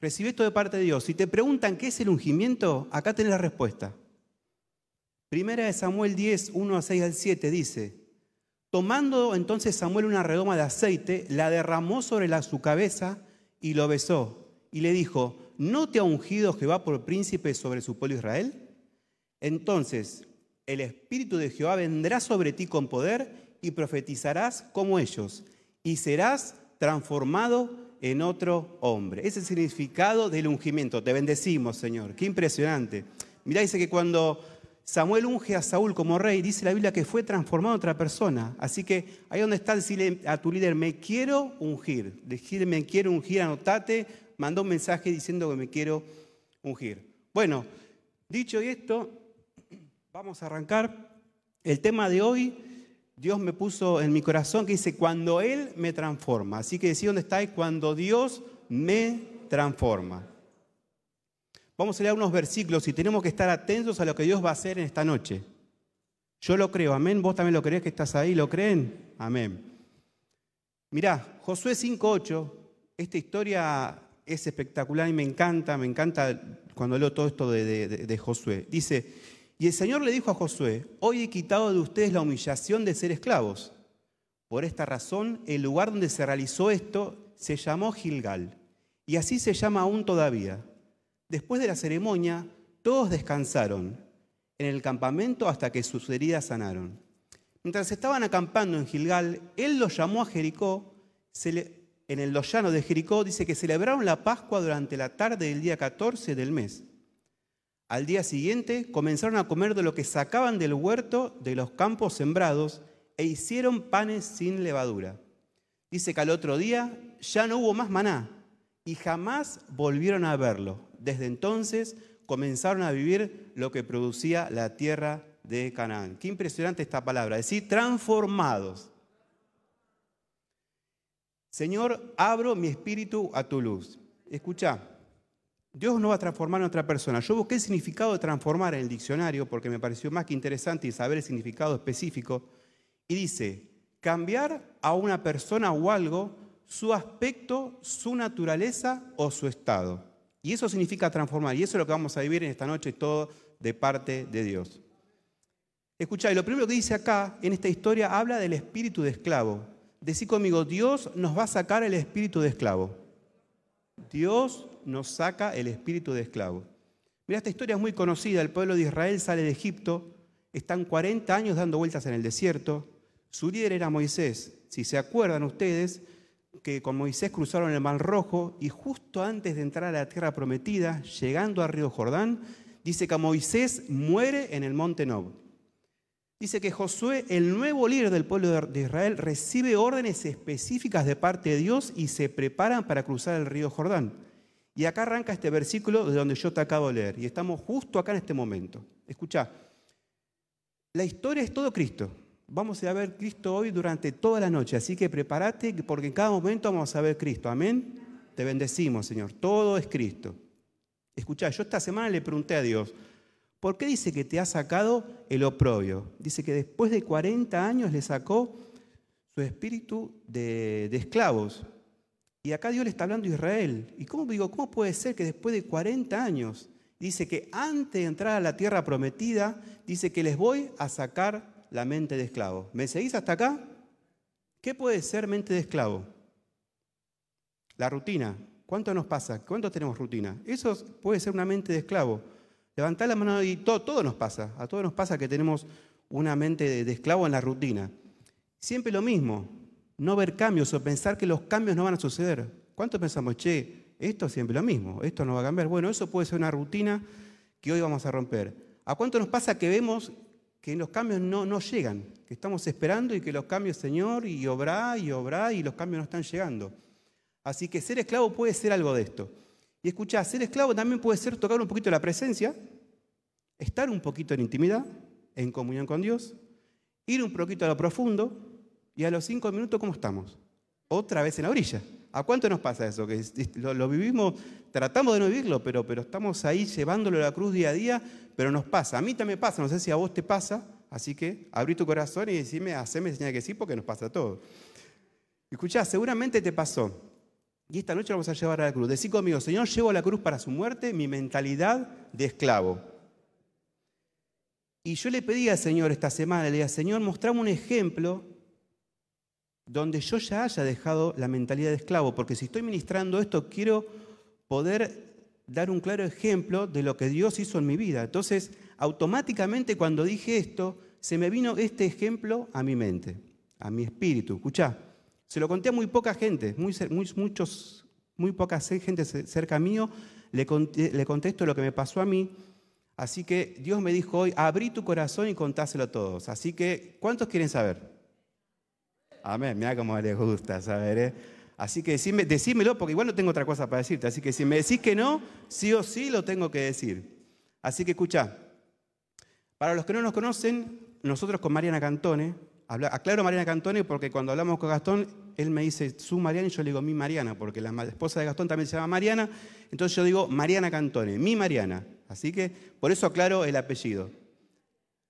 Recibí esto de parte de Dios. Si te preguntan qué es el ungimiento, acá tenés la respuesta. Primera de Samuel 10, 1 a 6 al 7 dice, tomando entonces Samuel una redoma de aceite, la derramó sobre su cabeza y lo besó. Y le dijo, ¿no te ha ungido Jehová por príncipe sobre su pueblo Israel? Entonces el Espíritu de Jehová vendrá sobre ti con poder y profetizarás como ellos, y serás transformado en otro hombre. Ese es el significado del ungimiento. Te bendecimos, Señor. Qué impresionante. Mirá, dice que cuando Samuel unge a Saúl como rey, dice la Biblia que fue transformado en otra persona. Así que ahí donde está, decirle a tu líder, me quiero ungir. Decirle, me quiero ungir, anotate, mandó un mensaje diciendo que me quiero ungir. Bueno, dicho esto, vamos a arrancar. El tema de hoy Dios me puso en mi corazón que dice, cuando Él me transforma. Así que decía dónde estáis, cuando Dios me transforma. Vamos a leer unos versículos y tenemos que estar atentos a lo que Dios va a hacer en esta noche. Yo lo creo, amén. ¿Vos también lo crees que estás ahí? ¿Lo creen? Amén. Mirá, Josué 5.8, esta historia es espectacular y me encanta, me encanta cuando leo todo esto de, de Josué. Dice, y el Señor le dijo a Josué, hoy he quitado de ustedes la humillación de ser esclavos. Por esta razón, el lugar donde se realizó esto se llamó Gilgal, y así se llama aún todavía. Después de la ceremonia, todos descansaron en el campamento hasta que sus heridas sanaron. Mientras estaban acampando en Gilgal, él los llamó a Jericó. en el llano de Jericó dice que celebraron la Pascua durante la tarde del día 14 del mes. Al día siguiente comenzaron a comer de lo que sacaban del huerto de los campos sembrados e hicieron panes sin levadura. Dice que al otro día ya no hubo más maná y jamás volvieron a verlo. Desde entonces comenzaron a vivir lo que producía la tierra de Canaán. Qué impresionante esta palabra, decir transformados. Señor, abro mi espíritu a tu luz. Escucha, Dios no va a transformar a otra persona. Yo busqué el significado de transformar en el diccionario porque me pareció más que interesante saber el significado específico. Y dice, cambiar a una persona o algo su aspecto, su naturaleza o su estado. Y eso significa transformar. Y eso es lo que vamos a vivir en esta noche todo de parte de Dios. Escucha, y lo primero que dice acá en esta historia habla del espíritu de esclavo. Decí conmigo, Dios nos va a sacar el espíritu de esclavo. Dios nos saca el espíritu de esclavo. Mira, esta historia es muy conocida. El pueblo de Israel sale de Egipto, están 40 años dando vueltas en el desierto. Su líder era Moisés. Si se acuerdan ustedes, que con Moisés cruzaron el Mar Rojo y justo antes de entrar a la tierra prometida, llegando al río Jordán, dice que Moisés muere en el monte Nob. Dice que Josué, el nuevo líder del pueblo de Israel, recibe órdenes específicas de parte de Dios y se preparan para cruzar el río Jordán. Y acá arranca este versículo de donde yo te acabo de leer. Y estamos justo acá en este momento. Escucha, la historia es todo Cristo. Vamos a ver Cristo hoy durante toda la noche. Así que prepárate porque en cada momento vamos a ver Cristo. Amén. Te bendecimos, Señor. Todo es Cristo. Escucha, yo esta semana le pregunté a Dios, ¿por qué dice que te ha sacado el oprobio? Dice que después de 40 años le sacó su espíritu de, esclavos. Y acá Dios le está hablando a Israel. ¿Y cómo digo, cómo puede ser que después de 40 años dice que antes de entrar a la tierra prometida, dice que les voy a sacar la mente de esclavo? ¿Me seguís hasta acá? ¿Qué puede ser mente de esclavo? La rutina. ¿Cuánto nos pasa? ¿Cuánto tenemos rutina? Eso puede ser una mente de esclavo. Levantar la mano y todo, todo nos pasa. A todos nos pasa que tenemos una mente de, de esclavo en la rutina. Siempre lo mismo no ver cambios o pensar que los cambios no van a suceder. ¿Cuánto pensamos, che, esto es siempre lo mismo, esto no va a cambiar? Bueno, eso puede ser una rutina que hoy vamos a romper. ¿A cuánto nos pasa que vemos que los cambios no, no llegan? Que estamos esperando y que los cambios, Señor, y obra y obra y los cambios no están llegando. Así que ser esclavo puede ser algo de esto. Y escuchá, ser esclavo también puede ser tocar un poquito la presencia, estar un poquito en intimidad, en comunión con Dios, ir un poquito a lo profundo, y a los cinco minutos, ¿cómo estamos? Otra vez en la orilla. ¿A cuánto nos pasa eso? Que lo, vivimos, tratamos de no vivirlo, pero, pero estamos ahí llevándolo a la cruz día a día, pero nos pasa. A mí también pasa, no sé si a vos te pasa, así que abrí tu corazón y decime, haceme señal que sí, porque nos pasa todo. Escuchá, seguramente te pasó Y esta noche vamos a llevar a la cruz. Decí conmigo, Señor, llevo a la cruz para su muerte mi mentalidad de esclavo. Y yo le pedí al Señor esta semana, le dije, Señor, mostrame un ejemplo donde yo ya haya dejado la mentalidad de esclavo, porque si estoy ministrando esto, quiero poder dar un claro ejemplo de lo que Dios hizo en mi vida. Entonces, automáticamente cuando dije esto, se me vino este ejemplo a mi mente, a mi espíritu. Escuchá, se lo conté a muy poca gente, muy, muchos, muy poca gente cerca mío, le, conté, lo que me pasó a mí. Así que Dios me dijo hoy, abrí tu corazón y contáselo a todos. Así que, ¿cuántos quieren saber? Amén, mira cómo les gusta saber. ¿eh? Así que decime, decímelo, porque igual no tengo otra cosa para decirte. Así que si me decís que no, sí o sí lo tengo que decir. Así que escucha, para los que no nos conocen, nosotros con Mariana Cantone, aclaro Mariana Cantone porque cuando hablamos con Gastón, él me dice su Mariana y yo le digo mi Mariana, porque la esposa de Gastón también se llama Mariana, entonces yo digo Mariana Cantone, mi Mariana. Así que por eso aclaro el apellido.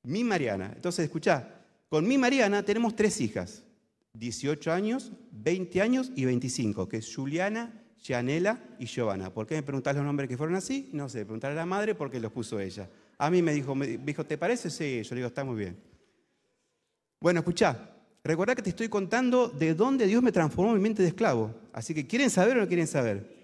Mi Mariana. Entonces, escucha, con mi Mariana tenemos tres hijas. 18 años, 20 años y 25, que es Juliana, Gianela y Giovanna. ¿Por qué me preguntás los nombres que fueron así? No sé, preguntar a la madre porque los puso ella. A mí me dijo, me dijo, ¿te parece? Sí, yo le digo, está muy bien. Bueno, escuchá, recordá que te estoy contando de dónde Dios me transformó mi mente de esclavo. Así que, ¿quieren saber o no quieren saber?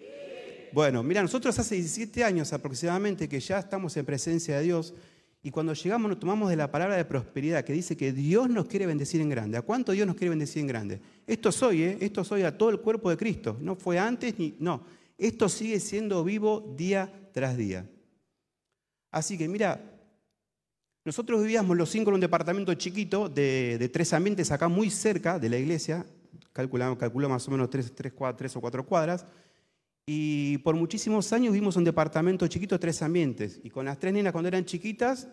Bueno, mira, nosotros hace 17 años aproximadamente que ya estamos en presencia de Dios y cuando llegamos nos tomamos de la palabra de prosperidad que dice que Dios nos quiere bendecir en grande. ¿A cuánto Dios nos quiere bendecir en grande? Esto soy, ¿eh? esto soy a todo el cuerpo de Cristo. No fue antes ni... No, esto sigue siendo vivo día tras día. Así que mira, nosotros vivíamos los cinco en un departamento chiquito de, tres ambientes acá muy cerca de la iglesia, calculamos, calculo más o menos tres, tres, tres o cuatro cuadras, y por muchísimos años vivimos en un departamento chiquito, tres ambientes. Y con las tres nenas cuando eran chiquitas,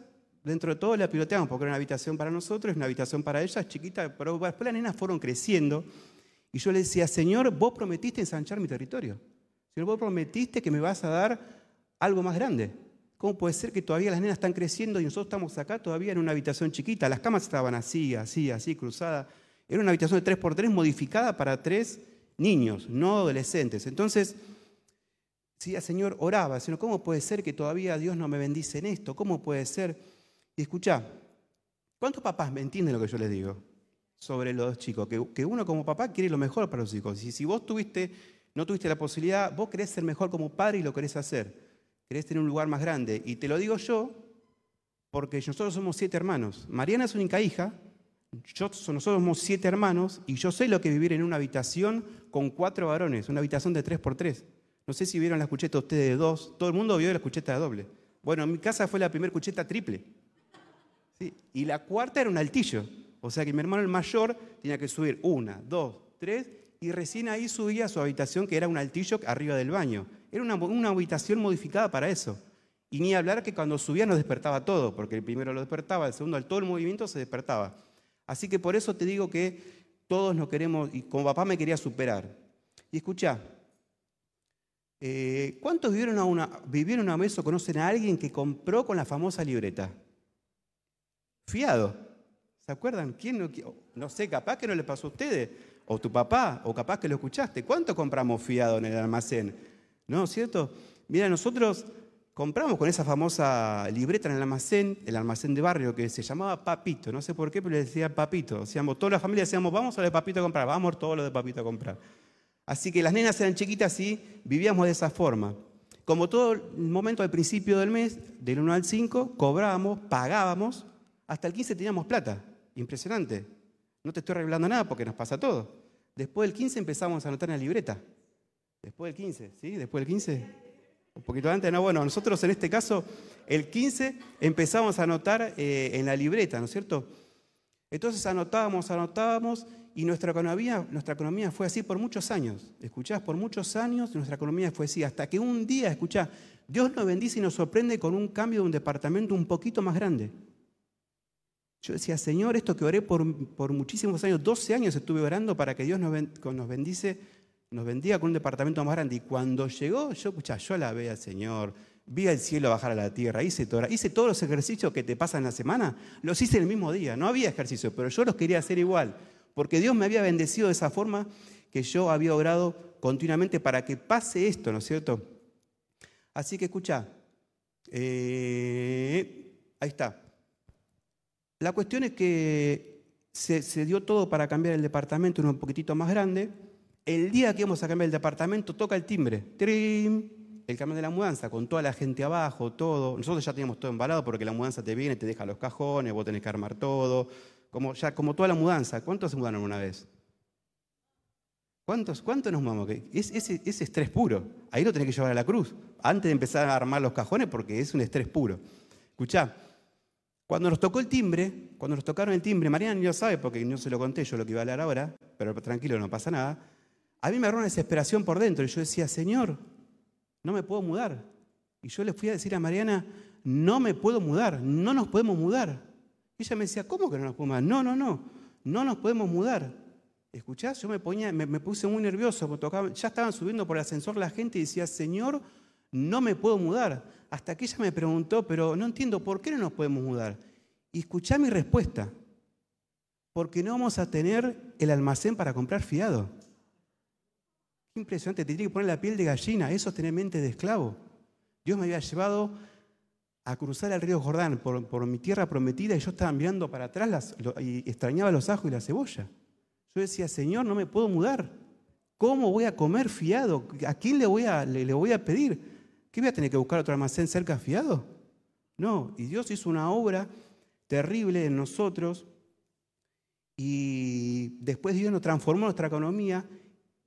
dentro de todo la piloteamos, porque era una habitación para nosotros, una habitación para ellas, chiquita, pero después las nenas fueron creciendo. Y yo le decía, Señor, vos prometiste ensanchar mi territorio. Señor, vos prometiste que me vas a dar algo más grande. ¿Cómo puede ser que todavía las nenas están creciendo y nosotros estamos acá todavía en una habitación chiquita? Las camas estaban así, así, así, cruzadas. Era una habitación de 3x3 modificada para tres niños, no adolescentes. Entonces, Sí, Señor, oraba, Señor, ¿cómo puede ser que todavía Dios no me bendice en esto? ¿Cómo puede ser? Y escucha, ¿cuántos papás me entienden lo que yo les digo sobre los chicos? Que, uno como papá quiere lo mejor para los hijos. Y si vos tuviste, no tuviste la posibilidad, vos querés ser mejor como padre y lo querés hacer. Querés tener un lugar más grande. Y te lo digo yo porque nosotros somos siete hermanos. Mariana es única hija, yo, nosotros somos siete hermanos y yo sé lo que vivir en una habitación con cuatro varones, una habitación de tres por tres. No sé si vieron la cucheta ustedes de dos. Todo el mundo vio la cucheta de doble. Bueno, en mi casa fue la primera cucheta triple. ¿Sí? Y la cuarta era un altillo. O sea que mi hermano el mayor tenía que subir una, dos, tres, y recién ahí subía a su habitación, que era un altillo arriba del baño. Era una, una habitación modificada para eso. Y ni hablar que cuando subía nos despertaba todo, porque el primero lo despertaba, el segundo, todo el movimiento se despertaba. Así que por eso te digo que todos nos queremos, y como papá me quería superar. Y escucha, eh, ¿Cuántos vivieron, una, vivieron una vez o conocen a alguien que compró con la famosa libreta? Fiado. ¿Se acuerdan? ¿Quién no, no sé, capaz que no le pasó a ustedes, o tu papá, o capaz que lo escuchaste. ¿Cuánto compramos fiado en el almacén? ¿No, cierto? Mira, nosotros compramos con esa famosa libreta en el almacén, el almacén de barrio que se llamaba Papito. No sé por qué, pero le decía Papito. Decíamos, toda la familia decíamos, vamos a lo de Papito a comprar, vamos todos lo de Papito a comprar. Así que las nenas eran chiquitas y vivíamos de esa forma. Como todo el momento al principio del mes, del 1 al 5, cobrábamos, pagábamos, hasta el 15 teníamos plata. Impresionante. No te estoy revelando nada porque nos pasa todo. Después del 15 empezamos a anotar en la libreta. Después del 15, ¿sí? Después del 15. Un poquito antes, no, bueno, nosotros en este caso, el 15 empezamos a anotar eh, en la libreta, ¿no es cierto? Entonces anotábamos, anotábamos y nuestra economía, nuestra economía fue así por muchos años. ¿Escuchás? Por muchos años nuestra economía fue así. Hasta que un día, escuchá, Dios nos bendice y nos sorprende con un cambio de un departamento un poquito más grande. Yo decía, Señor, esto que oré por, muchísimos años, 12 años estuve orando para que Dios nos, nos bendice, nos bendiga con un departamento más grande. Y cuando llegó, yo, escuchá, yo la ve al Señor, vi al cielo bajar a la tierra, hice, hice todos los ejercicios que te pasan en la semana, los hice el mismo día. No había ejercicios, pero yo los quería hacer igual porque Dios me había bendecido de esa forma que yo había orado continuamente para que pase esto, ¿no es cierto? Así que escucha, eh, ahí está. La cuestión es que se, dio todo para cambiar el departamento en un poquitito más grande. El día que vamos a cambiar el departamento, toca el timbre. ¡Trim! El camión de la mudanza, con toda la gente abajo, todo. Nosotros ya teníamos todo embalado porque la mudanza te viene, te deja los cajones, vos tenés que armar todo. Como, ya, como toda la mudanza. ¿Cuántos se mudaron una vez? ¿Cuántos, ¿Cuántos nos mudamos? Es, ese, estrés puro. Ahí lo tenés que llevar a la cruz. Antes de empezar a armar los cajones porque es un estrés puro. Escuchá, cuando nos tocó el timbre, cuando nos tocaron el timbre, Mariana no sabe porque no se lo conté yo lo que iba a hablar ahora, pero tranquilo, no pasa nada. A mí me agarró una desesperación por dentro y yo decía, Señor, no me puedo mudar. Y yo le fui a decir a Mariana, no me puedo mudar, no nos podemos mudar. Y ella me decía, ¿cómo que no nos podemos mudar? No, no, no, no nos podemos mudar. ¿Escuchás? Yo me, ponía, me, puse muy nervioso, ya estaban subiendo por el ascensor la gente y decía, Señor, no me puedo mudar. Hasta que ella me preguntó, pero no entiendo, ¿por qué no nos podemos mudar? Y escuchá mi respuesta, porque no vamos a tener el almacén para comprar fiado. Impresionante, te tiene que poner la piel de gallina, eso es tener mente de esclavo. Dios me había llevado a cruzar el río Jordán por, mi tierra prometida y yo estaba mirando para atrás y extrañaba los ajos y la cebolla. Yo decía, Señor, no me puedo mudar. ¿Cómo voy a comer fiado? ¿A quién le voy a, le, voy a pedir? ¿Qué voy a tener que buscar otro almacén cerca fiado? No, y Dios hizo una obra terrible en nosotros y después Dios nos transformó nuestra economía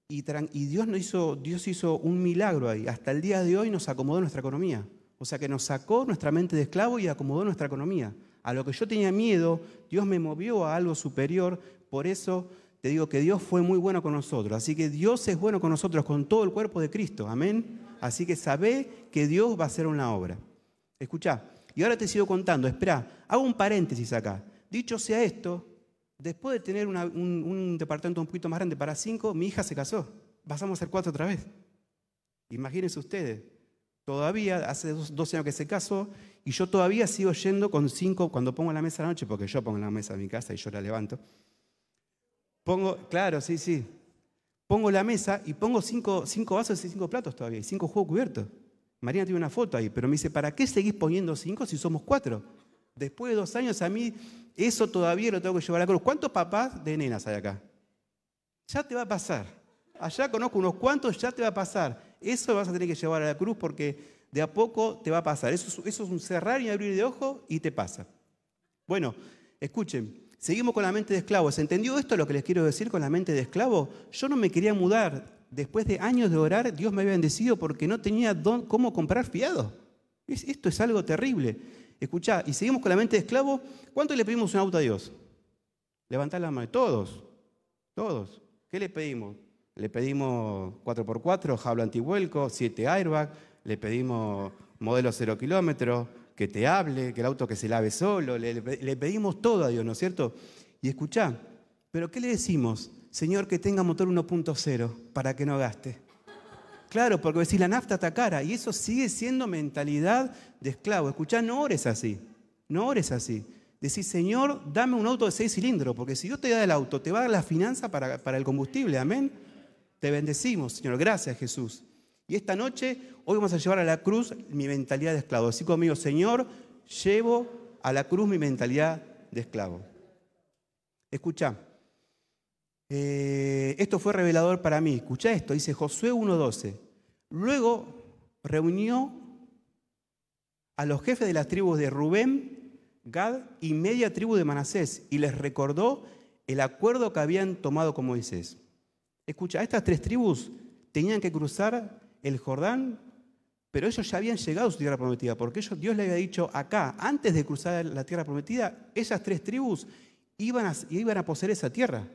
y, Dios, nos hizo, Dios hizo un milagro ahí. Hasta el día de hoy nos acomodó nuestra economía. O sea que nos sacó nuestra mente de esclavo y acomodó nuestra economía. A lo que yo tenía miedo, Dios me movió a algo superior. Por eso te digo que Dios fue muy bueno con nosotros. Así que Dios es bueno con nosotros, con todo el cuerpo de Cristo. Amén. Así que sabe que Dios va a hacer una obra. Escucha, y ahora te sigo contando. Espera, hago un paréntesis acá. Dicho sea esto, después de tener un, departamento un poquito más grande para cinco, mi hija se casó. Pasamos a ser cuatro otra vez. Imagínense ustedes. Todavía hace dos, años que se casó y yo todavía sigo yendo con cinco cuando pongo la mesa a la noche, porque yo pongo la mesa en mi casa y yo la levanto. Pongo, claro, sí, sí. Pongo la mesa y pongo cinco, vasos y cinco platos todavía, y cinco juegos cubiertos. Marina tiene una foto ahí, pero me dice, ¿para qué seguís poniendo cinco si somos cuatro? Después de dos años a mí eso todavía lo tengo que llevar a la cruz. ¿Cuántos papás de nenas hay acá? Ya te va a pasar. Allá conozco unos cuantos, ya te va a pasar. Eso vas a tener que llevar a la cruz porque de a poco te va a pasar. Eso, eso es un cerrar y abrir de ojo y te pasa. Bueno, escuchen, Seguimos con la mente de esclavo. ¿Se entendió esto lo que les quiero decir con la mente de esclavo? Yo no me quería mudar. Después de años de orar, Dios me había bendecido porque no tenía cómo comprar fiado. Esto es algo terrible. Escuchá, y seguimos con la mente de esclavo. ¿Cuánto le pedimos un auto a Dios? Levantar la mano. Todos. Todos. ¿Qué le pedimos? Le pedimos 4x4, jaula antivuelco, 7 airbag, le pedimos modelo 0 kilómetros, que te hable, que el auto que se lave solo, le, pedimos todo a Dios, ¿no es cierto? Y escuchá, pero ¿qué le decimos? Señor, que tenga motor 1.0 para que no gaste. Claro, porque si la nafta está cara y eso sigue siendo mentalidad de esclavo. Escuchá, no ores así, no ores así. Decís, Señor, dame un auto de seis cilindros, porque si Dios te da el auto, te va a dar la finanza para, para el combustible, amén. Te bendecimos, Señor. Gracias, Jesús. Y esta noche, hoy vamos a llevar a la cruz mi mentalidad de esclavo. Así conmigo, Señor, llevo a la cruz mi mentalidad de esclavo. Escucha, eh, esto fue revelador para mí. Escucha esto, dice Josué 1.12. Luego reunió a los jefes de las tribus de Rubén, Gad y media tribu de Manasés y les recordó el acuerdo que habían tomado con Moisés. Escucha, estas tres tribus tenían que cruzar el Jordán, pero ellos ya habían llegado a su tierra prometida, porque Dios le había dicho acá, antes de cruzar la tierra prometida, esas tres tribus iban iban a poseer esa tierra.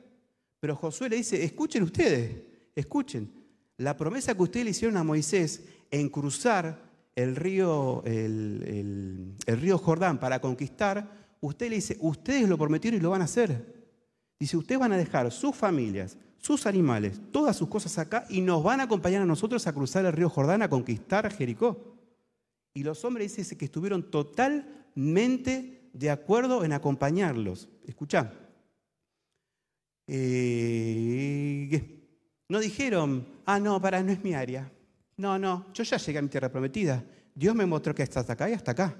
Pero Josué le dice, escuchen ustedes, escuchen, la promesa que ustedes le hicieron a Moisés en cruzar el río, el, río Jordán para conquistar, usted le dice, ustedes lo prometieron y lo van a hacer. Dice, ustedes van a dejar sus familias, sus animales, todas sus cosas acá y nos van a acompañar a nosotros a cruzar el río Jordán a conquistar Jericó. Y los hombres dicen que estuvieron totalmente de acuerdo en acompañarlos. Escucha. Eh, No dijeron, ah, no, para, no es mi área. No, no, yo ya llegué a mi tierra prometida. Dios me mostró que hasta acá y hasta acá.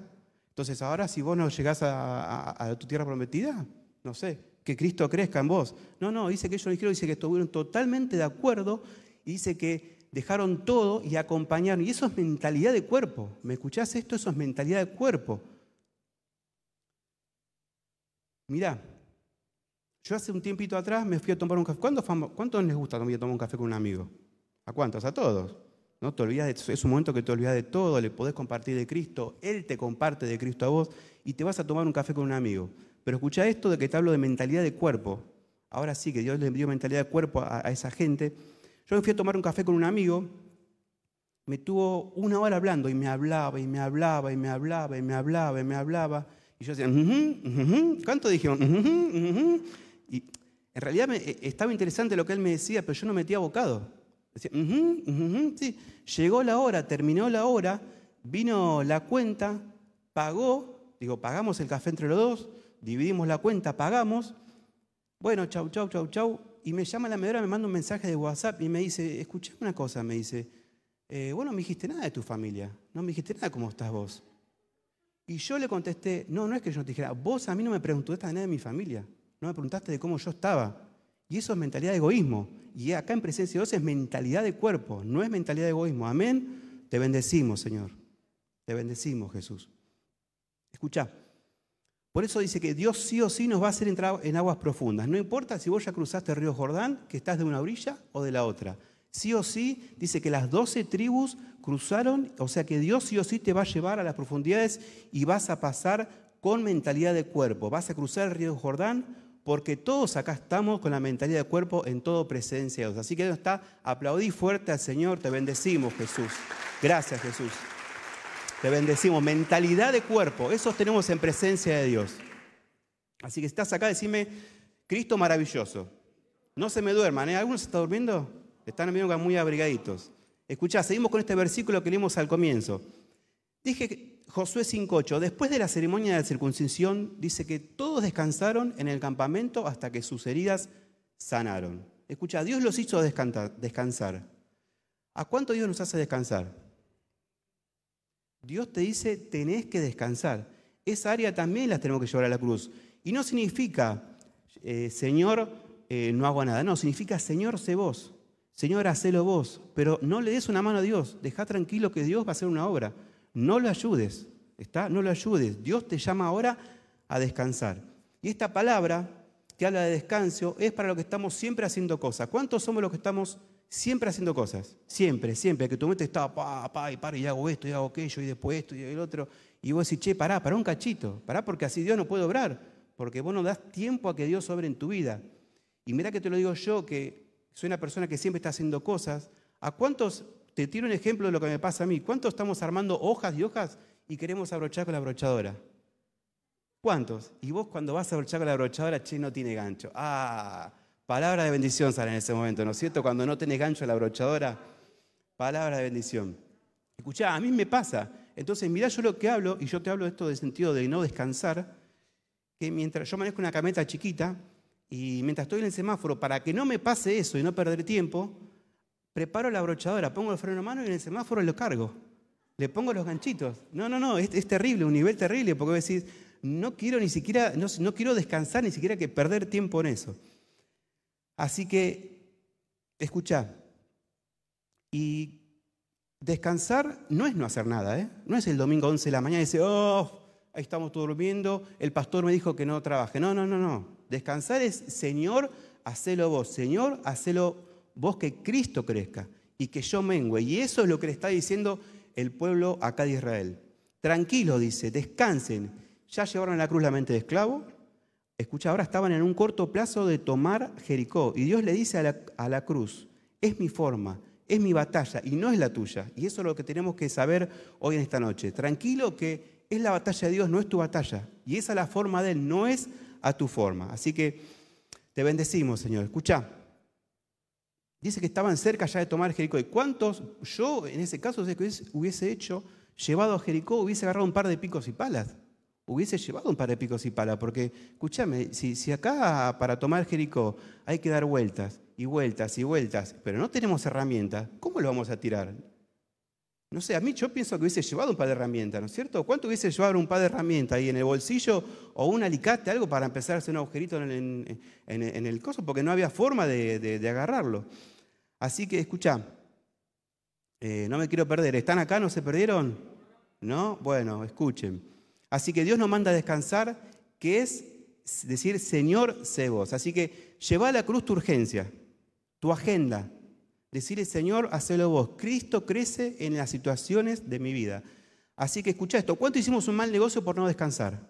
Entonces ahora si vos no llegás a, tu tierra prometida, no sé, que Cristo crezca en vos. No, no, dice que ellos dijeron, dice que estuvieron totalmente de acuerdo y dice que dejaron todo y acompañaron. Y eso es mentalidad de cuerpo. ¿Me escuchás esto? Eso es mentalidad de cuerpo. Mirá, yo hace un tiempito atrás me fui a tomar un café. ¿Cuántos, les gusta tomar un café con un amigo? ¿A cuántos? A todos. ¿No? Te olvidas es un momento que te olvidas de todo, le podés compartir de Cristo, Él te comparte de Cristo a vos y te vas a tomar un café con un amigo. Pero escucha esto de que te hablo de mentalidad de cuerpo. Ahora sí que Dios le dio mentalidad de cuerpo a, esa gente. Yo me fui a tomar un café con un amigo, me tuvo una hora hablando y me hablaba y me hablaba y me hablaba y me hablaba y me hablaba. Y yo decía, ¿cuánto dijeron? Y en realidad eh, estaba interesante lo que él me decía, pero yo no metía bocado. Decía, sí. Llegó la hora, terminó la hora, vino la cuenta, pagó, digo, pagamos el café entre los dos, dividimos la cuenta, pagamos. Bueno, chau, chau, chau, chau. Y me llama la medora, me manda un mensaje de WhatsApp y me dice, escuchame una cosa, me dice, eh, vos no me dijiste nada de tu familia, no me dijiste nada de cómo estás vos. Y yo le contesté, no, no es que yo no te dijera, vos a mí no me preguntaste nada de mi familia, no me preguntaste de cómo yo estaba. Y eso es mentalidad de egoísmo. Y acá en presencia de Dios es mentalidad de cuerpo, no es mentalidad de egoísmo. Amén. Te bendecimos, Señor. Te bendecimos, Jesús. Escucha. Por eso dice que Dios sí o sí nos va a hacer entrar en aguas profundas. No importa si vos ya cruzaste el río Jordán, que estás de una orilla o de la otra. Sí o sí, dice que las doce tribus cruzaron, o sea que Dios sí o sí te va a llevar a las profundidades y vas a pasar con mentalidad de cuerpo. Vas a cruzar el río Jordán porque todos acá estamos con la mentalidad de cuerpo en todo presencia de Dios. Así que Dios está, aplaudí fuerte al Señor, te bendecimos Jesús. Gracias Jesús. Te bendecimos. Mentalidad de cuerpo, eso tenemos en presencia de Dios. Así que estás acá, decime, Cristo maravilloso. No se me duerman, ¿eh? ¿Algunos está durmiendo? Están muy abrigaditos. Escuchá, seguimos con este versículo que leímos al comienzo. Dije Josué 5.8, después de la ceremonia de la circuncisión, dice que todos descansaron en el campamento hasta que sus heridas sanaron. Escucha, Dios los hizo descansar. ¿A cuánto Dios nos hace descansar? Dios te dice, tenés que descansar. Esa área también la tenemos que llevar a la cruz. Y no significa, eh, Señor, eh, no hago nada. No, significa, Señor, sé vos. Señor, hacelo vos, pero no le des una mano a Dios, deja tranquilo que Dios va a hacer una obra. No lo ayudes, ¿está? No lo ayudes. Dios te llama ahora a descansar. Y esta palabra que habla de descanso es para lo que estamos siempre haciendo cosas. ¿Cuántos somos los que estamos siempre haciendo cosas? Siempre, siempre. Que tu mente está, pa, pa, y para, y hago esto, y hago aquello, y después esto, y el otro. Y vos decís, che, pará, pará un cachito. Pará porque así Dios no puede obrar. Porque vos no das tiempo a que Dios obre en tu vida. Y mira que te lo digo yo, que soy una persona que siempre está haciendo cosas. ¿A cuántos, te tiro un ejemplo de lo que me pasa a mí, cuántos estamos armando hojas y hojas y queremos abrochar con la abrochadora? ¿Cuántos? Y vos cuando vas a abrochar con la abrochadora, che, no tiene gancho. Ah, palabra de bendición sale en ese momento, ¿no es cierto? Cuando no tenés gancho la abrochadora, palabra de bendición. Escuchá, a mí me pasa. Entonces, mirá yo lo que hablo, y yo te hablo de esto del sentido de no descansar, que mientras yo manejo una cameta chiquita, y mientras estoy en el semáforo, para que no me pase eso y no perder tiempo, preparo la brochadora, pongo el freno a mano y en el semáforo lo cargo. Le pongo los ganchitos. No, no, no, es, terrible, un nivel terrible, porque decís, no quiero ni siquiera, no, no quiero descansar ni siquiera que perder tiempo en eso. Así que, escucha, y descansar no es no hacer nada, ¿eh? No es el domingo 11 de la mañana y decir, oh, ahí estamos todos durmiendo, el pastor me dijo que no trabaje. No, no, no, no. Descansar es, Señor, hacelo vos. Señor, hacelo vos que Cristo crezca y que yo mengüe. Y eso es lo que le está diciendo el pueblo acá de Israel. Tranquilo, dice, descansen. Ya llevaron a la cruz la mente de esclavo. Escucha, ahora estaban en un corto plazo de tomar Jericó. Y Dios le dice a la, a la cruz, es mi forma, es mi batalla y no es la tuya. Y eso es lo que tenemos que saber hoy en esta noche. Tranquilo que es la batalla de Dios, no es tu batalla. Y esa es la forma de Él, no es a tu forma. Así que te bendecimos, Señor. Escucha. Dice que estaban cerca ya de tomar Jericó. ¿Y cuántos yo, en ese caso, hubiese hecho, llevado a Jericó, hubiese agarrado un par de picos y palas? hubiese llevado un par de picos y pala, porque, escúchame, si, si acá para tomar Jericó hay que dar vueltas y vueltas y vueltas, pero no tenemos herramientas, ¿cómo lo vamos a tirar? No sé, a mí yo pienso que hubiese llevado un par de herramientas, ¿no es cierto? ¿Cuánto hubiese llevado un par de herramientas ahí en el bolsillo o un alicate, algo para empezar a hacer un agujerito en, el coso? Porque no había forma de, agarrarlo. Así que escucha, eh, no me quiero perder. ¿Están acá? ¿No se perdieron? ¿No? Bueno, escuchen. Así que Dios nos manda a descansar, que es decir, Señor, sé vos. Así que lleva a la cruz tu urgencia, tu agenda, Decirle, Señor, hacelo vos. Cristo crece en las situaciones de mi vida. Así que escucha esto. ¿Cuánto hicimos un mal negocio por no descansar?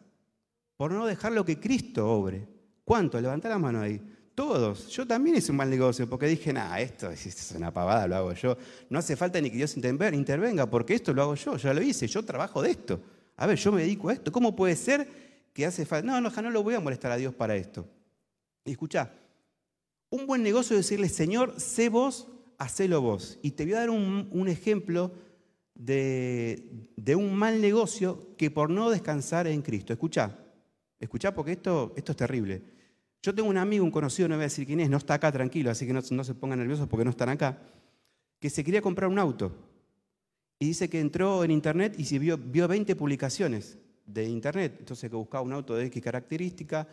Por no dejar lo que Cristo obre. ¿Cuánto? Levanta la mano ahí. Todos. Yo también hice un mal negocio porque dije, nah, esto es una pavada, lo hago yo. No hace falta ni que Dios intervenga porque esto lo hago yo. Ya lo hice, yo trabajo de esto. A ver, yo me dedico a esto. ¿Cómo puede ser que hace falta? No, no, no lo voy a molestar a Dios para esto. Y escucha, un buen negocio es decirle, Señor, sé vos hacelo vos. Y te voy a dar un, ejemplo de, un mal negocio que por no descansar en Cristo. Escucha, escucha porque esto, esto es terrible. Yo tengo un amigo, un conocido, no voy a decir quién es, no está acá tranquilo, así que no, se pongan nerviosos porque no están acá, que se quería comprar un auto. Y dice que entró en internet y vio, vio 20 publicaciones de internet. Entonces que buscaba un auto de X característica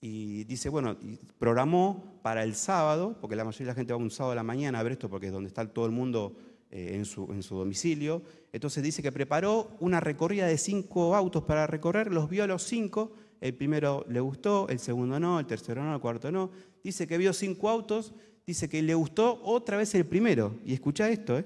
y dice, bueno, programó para el sábado, porque la mayoría de la gente va un sábado a la mañana a ver esto porque es donde está todo el mundo eh, en, su, en su domicilio. Entonces dice que preparó una recorrida de cinco autos para recorrer, los vio a los cinco, el primero le gustó, el segundo no, el tercero no, el cuarto no. Dice que vio cinco autos, dice que le gustó otra vez el primero. Y escucha esto, ¿eh?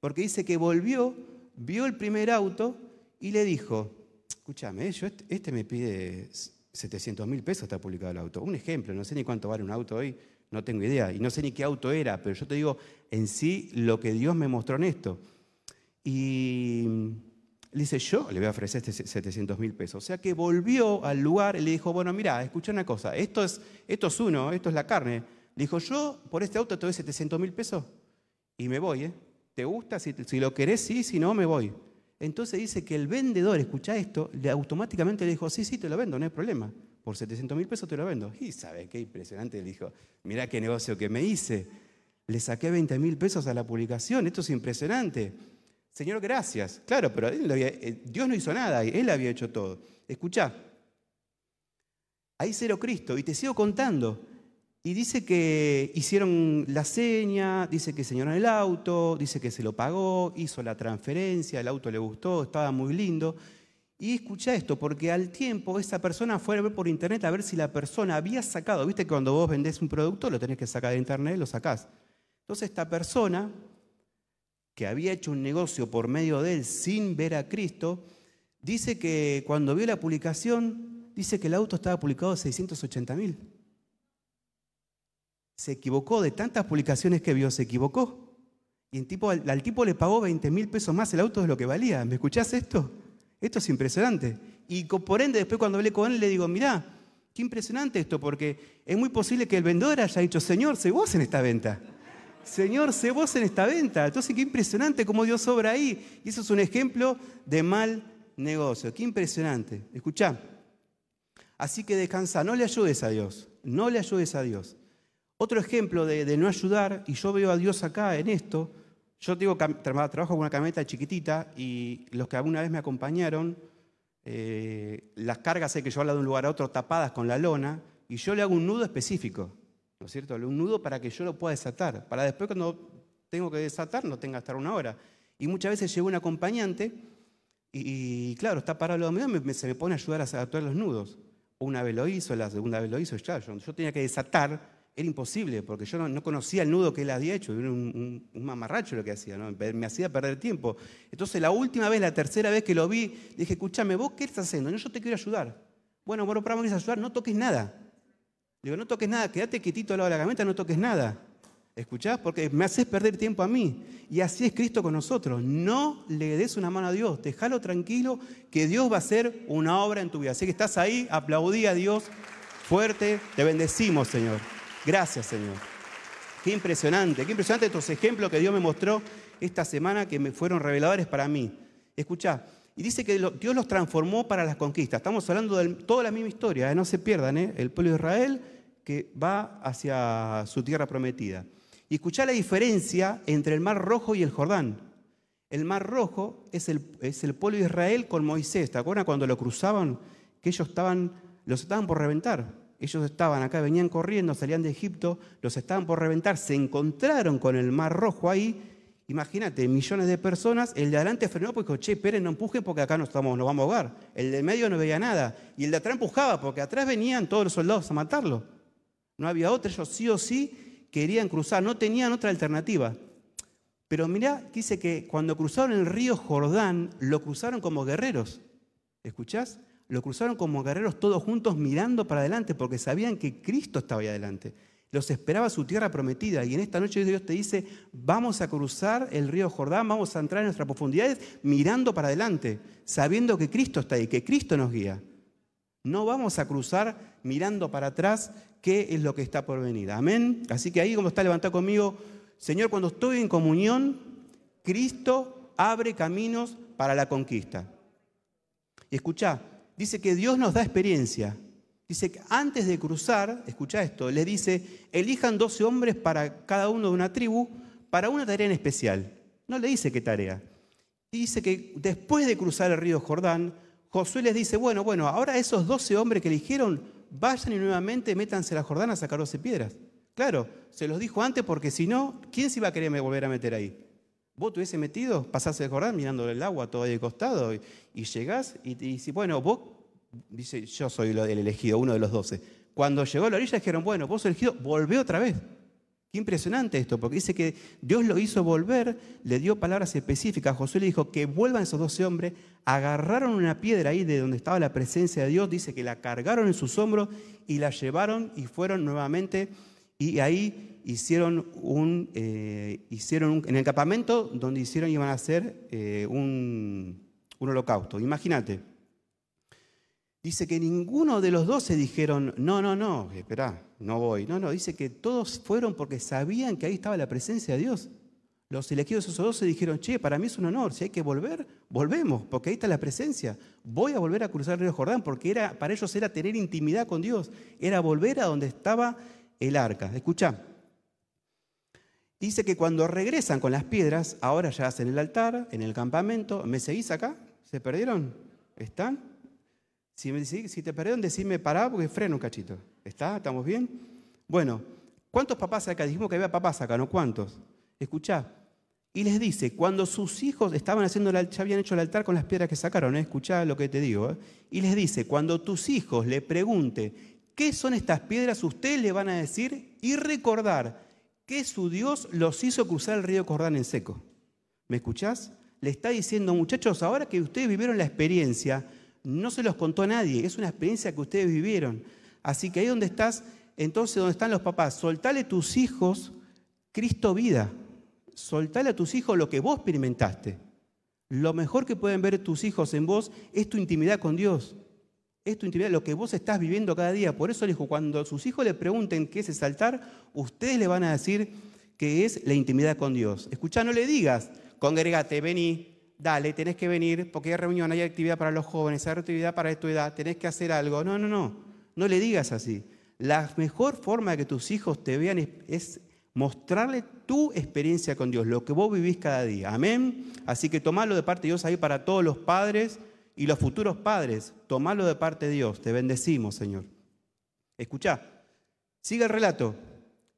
porque dice que volvió, vio el primer auto y le dijo, escúchame, yo este, este me pide 700 mil pesos está publicado el auto. Un ejemplo, no sé ni cuánto vale un auto hoy, no tengo idea. Y no sé ni qué auto era, pero yo te digo en sí lo que Dios me mostró en esto. Y le dice, yo le voy a ofrecer este 700 mil pesos. O sea que volvió al lugar y le dijo, bueno, mira, escucha una cosa, esto es, esto es uno, esto es la carne. Le dijo, yo por este auto te doy 700 mil pesos y me voy. ¿eh? ¿Te gusta? Si, lo querés, sí, si no, me voy. Entonces dice que el vendedor, escucha esto, le automáticamente le dijo, sí, sí, te lo vendo, no hay problema. Por 700 mil pesos te lo vendo. Y sabe qué impresionante, le dijo, mira qué negocio que me hice. Le saqué 20 mil pesos a la publicación, esto es impresionante. Señor, gracias. Claro, pero eh, Dios no hizo nada, Él había hecho todo. Escucha, ahí cero Cristo, y te sigo contando. Y dice que hicieron la seña, dice que señoraron el auto, dice que se lo pagó, hizo la transferencia, el auto le gustó, estaba muy lindo. Y escucha esto, porque al tiempo esa persona fue a ver por internet a ver si la persona había sacado, viste que cuando vos vendés un producto lo tenés que sacar de internet, lo sacás. Entonces esta persona, que había hecho un negocio por medio de él sin ver a Cristo, dice que cuando vio la publicación, dice que el auto estaba publicado a 680 mil se equivocó de tantas publicaciones que vio, se equivocó. Y al, tipo le pagó 20 mil pesos más el auto de lo que valía. ¿Me escuchás esto? Esto es impresionante. Y por ende, después cuando hablé con él, le digo, mirá, qué impresionante esto, porque es muy posible que el vendedor haya dicho, Señor, sé vos en esta venta. Señor, sé vos en esta venta. Entonces, qué impresionante cómo Dios obra ahí. Y eso es un ejemplo de mal negocio. Qué impresionante. Escuchá. Así que descansa, no le ayudes a Dios. No le ayudes a Dios. Otro ejemplo de, no ayudar, y yo veo a Dios acá en esto, yo digo, trabajo con una camioneta chiquitita y los que alguna vez me acompañaron, eh, las cargas hay que llevarlas de un lugar a otro tapadas con la lona, y yo le hago un nudo específico, ¿no es cierto? Un nudo para que yo lo pueda desatar, para después cuando tengo que desatar no tenga que estar una hora. Y muchas veces llevo un acompañante y, claro, está parado al lado mío, se me pone a ayudar a desatar los nudos. Una vez lo hizo, la segunda vez lo hizo, ya, yo tenía que desatar era imposible, porque yo no, conocía el nudo que él había hecho, era un, mamarracho lo que hacía, me hacía perder tiempo. Entonces la última vez, la tercera vez que lo vi, dije, escúchame, ¿vos qué estás haciendo? yo te quiero ayudar. Bueno, bueno, para a ayudar, no toques nada. Digo, no toques nada, quédate quietito al lado de la camioneta, no toques nada. ¿Escuchás? Porque me haces perder tiempo a mí. Y así es Cristo con nosotros. No le des una mano a Dios, déjalo tranquilo, que Dios va a hacer una obra en tu vida. Así que estás ahí, aplaudí a Dios fuerte, te bendecimos, Señor. Gracias, Señor. Qué impresionante, qué impresionante estos ejemplos que Dios me mostró esta semana que me fueron reveladores para mí. Escucha, Y dice que Dios los transformó para las conquistas. Estamos hablando de toda la misma historia, ¿eh? no se pierdan, ¿eh? el pueblo de Israel que va hacia su tierra prometida. Y escuchá la diferencia entre el Mar Rojo y el Jordán. El Mar Rojo es el, es el pueblo de Israel con Moisés. ¿Te acuerdas cuando lo cruzaban? Que ellos estaban, los estaban por reventar. Ellos estaban acá, venían corriendo, salían de Egipto, los estaban por reventar, se encontraron con el Mar Rojo ahí. Imagínate, millones de personas, el de adelante frenó porque dijo, che, esperen, no empujen porque acá no estamos, nos vamos a ahogar. El de medio no veía nada. Y el de atrás empujaba porque atrás venían todos los soldados a matarlo. No había otro, ellos sí o sí querían cruzar, no tenían otra alternativa. Pero mirá, dice que cuando cruzaron el río Jordán, lo cruzaron como guerreros. ¿Escuchás? Lo cruzaron como guerreros todos juntos mirando para adelante porque sabían que Cristo estaba ahí adelante. Los esperaba su tierra prometida y en esta noche Dios te dice, vamos a cruzar el río Jordán, vamos a entrar en nuestras profundidades mirando para adelante, sabiendo que Cristo está ahí, que Cristo nos guía. No vamos a cruzar mirando para atrás qué es lo que está por venir. Amén. Así que ahí como está levantado conmigo, Señor, cuando estoy en comunión, Cristo abre caminos para la conquista. Y escucha, dice que Dios nos da experiencia. Dice que antes de cruzar, escucha esto, le dice, elijan 12 hombres para cada uno de una tribu para una tarea en especial. No le dice qué tarea. Dice que después de cruzar el río Jordán, Josué les dice, bueno, bueno, ahora esos 12 hombres que eligieron, vayan y nuevamente métanse a la Jordán a sacar 12 piedras. Claro, se los dijo antes porque si no, ¿quién se iba a querer volver a meter ahí? Vos te hubiese metido, pasás el Jordán mirando el agua todo ahí de costado y, llegás y te dice, bueno, vos, dice, yo soy el elegido, uno de los doce. Cuando llegó a la orilla dijeron, bueno, vos elegido, volvé otra vez. Qué impresionante esto, porque dice que Dios lo hizo volver, le dio palabras específicas. Josué le dijo que vuelvan esos doce hombres, agarraron una piedra ahí de donde estaba la presencia de Dios, dice que la cargaron en sus hombros y la llevaron y fueron nuevamente y ahí hicieron un, eh, hicieron en el campamento donde hicieron iban a hacer eh, un, un holocausto. Imagínate. Dice que ninguno de los doce dijeron, no, no, no, espera, no voy. No, no, dice que todos fueron porque sabían que ahí estaba la presencia de Dios. Los elegidos esos doce dijeron, che, para mí es un honor, si hay que volver, volvemos, porque ahí está la presencia. Voy a volver a cruzar el río Jordán, porque era, para ellos era tener intimidad con Dios, era volver a donde estaba el arca. Escucha, Dice que cuando regresan con las piedras, ahora ya hacen el altar, en el campamento. ¿Me seguís acá? ¿Se perdieron? ¿Están? Si, me, si te perdieron, decime pará porque freno un cachito. ¿Está? ¿Estamos bien? Bueno, ¿cuántos papás acá? Dijimos que había papás acá, ¿no? ¿Cuántos? Escuchá. Y les dice, cuando sus hijos estaban haciendo, ya habían hecho el altar con las piedras que sacaron, ¿eh? escuchá lo que te digo. ¿eh? Y les dice, cuando tus hijos le pregunten, ¿qué son estas piedras? Ustedes le van a decir y recordar que su Dios los hizo cruzar el río Jordán en seco. ¿Me escuchás? Le está diciendo, muchachos, ahora que ustedes vivieron la experiencia, no se los contó a nadie, es una experiencia que ustedes vivieron. Así que ahí donde estás, entonces donde están los papás, soltale a tus hijos Cristo vida. Soltale a tus hijos lo que vos experimentaste. Lo mejor que pueden ver tus hijos en vos es tu intimidad con Dios es tu intimidad, lo que vos estás viviendo cada día. Por eso le dijo, cuando sus hijos le pregunten qué es saltar, ustedes le van a decir que es la intimidad con Dios. Escucha, no le digas, congregate, vení, dale, tenés que venir, porque hay reunión, hay actividad para los jóvenes, hay actividad para tu edad, tenés que hacer algo. No, no, no, no le digas así. La mejor forma de que tus hijos te vean es, es mostrarle tu experiencia con Dios, lo que vos vivís cada día. Amén. Así que tomalo de parte de Dios ahí para todos los padres y los futuros padres, tomalo de parte de Dios, te bendecimos, Señor. Escucha, sigue el relato.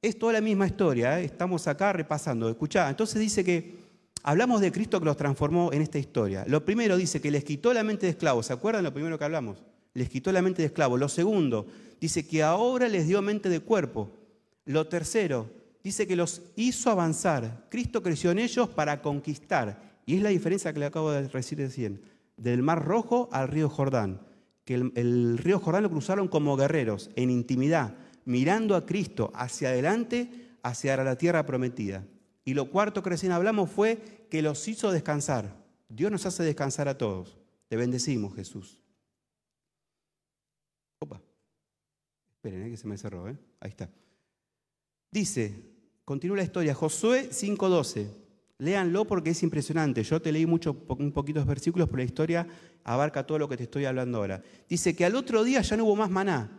Es toda la misma historia, ¿eh? estamos acá repasando. Escucha, entonces dice que hablamos de Cristo que los transformó en esta historia. Lo primero dice que les quitó la mente de esclavos. ¿Se acuerdan lo primero que hablamos? Les quitó la mente de esclavos. Lo segundo, dice que ahora les dio mente de cuerpo. Lo tercero, dice que los hizo avanzar. Cristo creció en ellos para conquistar. Y es la diferencia que le acabo de decir recién del Mar Rojo al río Jordán, que el, río Jordán lo cruzaron como guerreros, en intimidad, mirando a Cristo hacia adelante, hacia la tierra prometida. Y lo cuarto que recién hablamos fue que los hizo descansar. Dios nos hace descansar a todos. Te bendecimos, Jesús. Opa. Esperen, eh, que se me cerró. ¿eh? Ahí está. Dice, continúa la historia, Josué 5.12. Léanlo porque es impresionante. Yo te leí mucho, un poquitos versículos, pero la historia abarca todo lo que te estoy hablando ahora. Dice que al otro día ya no hubo más maná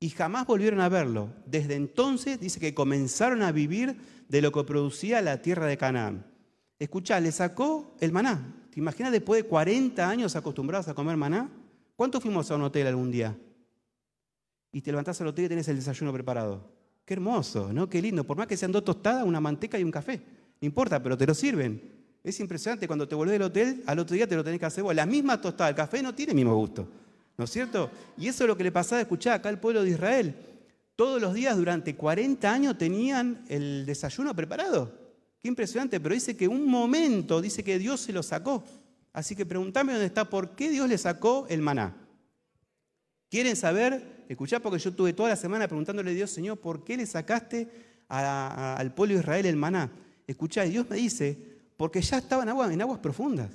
y jamás volvieron a verlo. Desde entonces dice que comenzaron a vivir de lo que producía la tierra de Canaán. Escuchá, le sacó el maná. ¿Te imaginas después de 40 años acostumbrados a comer maná? ¿Cuánto fuimos a un hotel algún día? Y te levantás al hotel y tenés el desayuno preparado. Qué hermoso, ¿no? Qué lindo. Por más que sean dos tostadas, una manteca y un café. No importa, pero te lo sirven. Es impresionante, cuando te volvés del hotel, al otro día te lo tenés que hacer vos. La misma tostada, el café no tiene el mismo gusto. ¿No es cierto? Y eso es lo que le pasaba a escuchar acá al pueblo de Israel. Todos los días durante 40 años tenían el desayuno preparado. Qué impresionante, pero dice que un momento, dice que Dios se lo sacó. Así que pregúntame dónde está, ¿por qué Dios le sacó el maná? ¿Quieren saber? Escuchá, porque yo tuve toda la semana preguntándole a Dios, Señor, ¿por qué le sacaste al pueblo de Israel el maná? Escuchá, y Dios me dice, porque ya estaban en aguas profundas.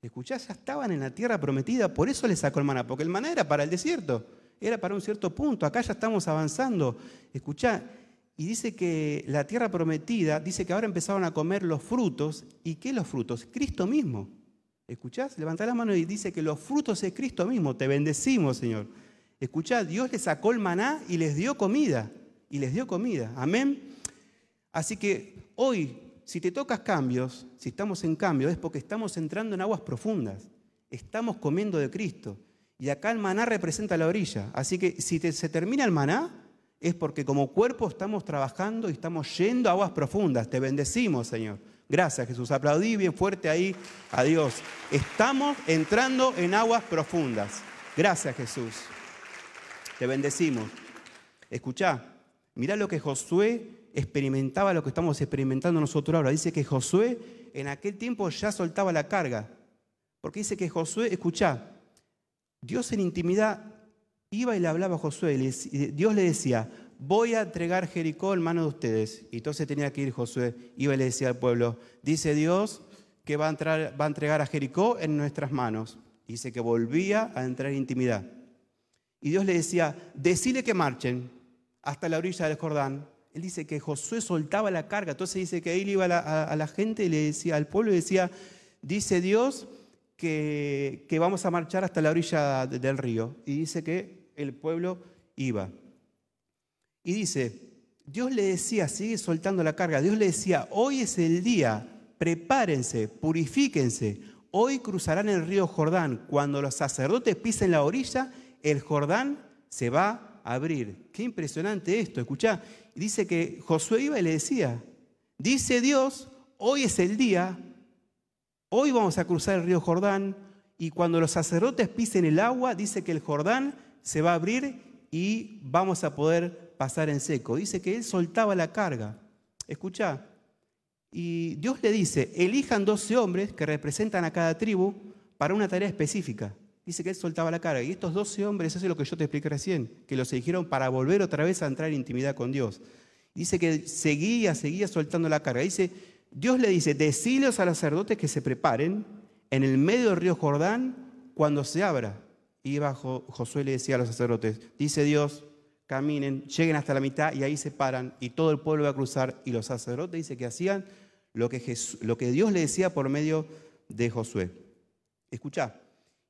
Escuchá, ya estaban en la tierra prometida, por eso le sacó el maná, porque el maná era para el desierto, era para un cierto punto, acá ya estamos avanzando. Escuchá, y dice que la tierra prometida, dice que ahora empezaron a comer los frutos, ¿y qué los frutos? Cristo mismo. ¿Escuchás? Levanta la mano y dice que los frutos es Cristo mismo, te bendecimos, Señor. Escuchá, Dios les sacó el maná y les dio comida, y les dio comida. Amén. Así que hoy, si te tocas cambios, si estamos en cambio, es porque estamos entrando en aguas profundas. Estamos comiendo de Cristo. Y acá el maná representa la orilla. Así que si se termina el maná, es porque como cuerpo estamos trabajando y estamos yendo a aguas profundas. Te bendecimos, Señor. Gracias, Jesús. Aplaudí bien fuerte ahí a Dios. Estamos entrando en aguas profundas. Gracias, Jesús. Te bendecimos. Escuchá, mirá lo que Josué experimentaba lo que estamos experimentando nosotros ahora. Dice que Josué en aquel tiempo ya soltaba la carga. Porque dice que Josué, escucha, Dios en intimidad iba y le hablaba a Josué. Y Dios le decía, voy a entregar Jericó en manos de ustedes. Y entonces tenía que ir Josué. Iba y le decía al pueblo, dice Dios que va a, entregar a Jericó en nuestras manos. dice que volvía a entrar en intimidad. Y Dios le decía, decile que marchen hasta la orilla del Jordán él dice que Josué soltaba la carga. Entonces dice que él iba a la, gente y le decía al pueblo decía, dice Dios que, vamos a marchar hasta la orilla del río. Y dice que el pueblo iba. Y dice, Dios le decía, sigue soltando la carga, Dios le decía, hoy es el día, prepárense, purifíquense, hoy cruzarán el río Jordán. Cuando los sacerdotes pisen la orilla, el Jordán se va a abrir. Qué impresionante esto, escuchá dice que Josué iba y le decía, dice Dios, hoy es el día, hoy vamos a cruzar el río Jordán y cuando los sacerdotes pisen el agua, dice que el Jordán se va a abrir y vamos a poder pasar en seco. Dice que él soltaba la carga. Escucha, y Dios le dice, elijan 12 hombres que representan a cada tribu para una tarea específica dice que él soltaba la cara. Y estos 12 hombres, eso es lo que yo te expliqué recién, que los eligieron para volver otra vez a entrar en intimidad con Dios. Dice que seguía, seguía soltando la carga. Dice, Dios le dice, decilos a los sacerdotes que se preparen en el medio del río Jordán cuando se abra. Y bajo Josué le decía a los sacerdotes, dice Dios, caminen, lleguen hasta la mitad y ahí se paran y todo el pueblo va a cruzar. Y los sacerdotes dice que hacían lo que, lo que Dios le decía por medio de Josué. Escucha,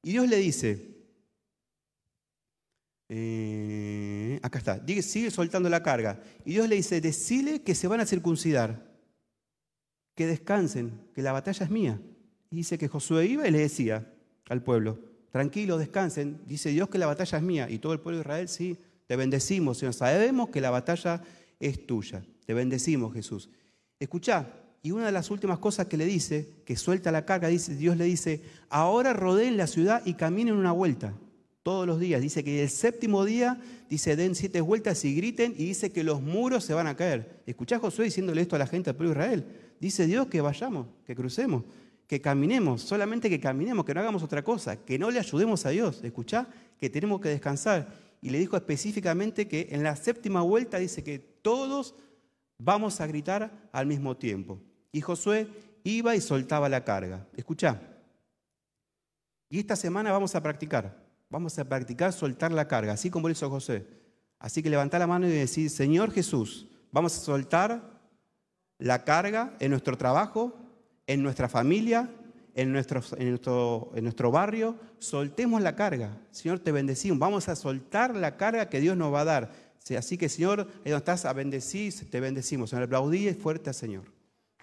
y Dios le dice, eh, acá está, sigue soltando la carga. Y Dios le dice, decile que se van a circuncidar, que descansen, que la batalla es mía. Y dice que Josué iba y le decía al pueblo, tranquilo, descansen. Dice Dios que la batalla es mía. Y todo el pueblo de Israel, sí, te bendecimos, Señor. Sabemos que la batalla es tuya. Te bendecimos, Jesús. Escucha, y una de las últimas cosas que le dice, que suelta la carga, dice, Dios le dice, ahora rodeen la ciudad y caminen una vuelta todos los días. Dice que el séptimo día, dice, den siete vueltas y griten y dice que los muros se van a caer. Escuchá Josué diciéndole esto a la gente del pueblo de Israel. Dice Dios que vayamos, que crucemos, que caminemos, solamente que caminemos, que no hagamos otra cosa, que no le ayudemos a Dios. Escuchá que tenemos que descansar. Y le dijo específicamente que en la séptima vuelta dice que todos vamos a gritar al mismo tiempo. Y Josué iba y soltaba la carga. Escucha. Y esta semana vamos a practicar. Vamos a practicar soltar la carga, así como lo hizo José. Así que levanta la mano y decir, Señor Jesús, vamos a soltar la carga en nuestro trabajo, en nuestra familia, en nuestro, en, nuestro, barrio, soltemos la carga. Señor, te bendecimos. Vamos a soltar la carga que Dios nos va a dar. Así que, Señor, ahí donde estás, a bendecir, te bendecimos. Señor, aplaudí fuerte al Señor.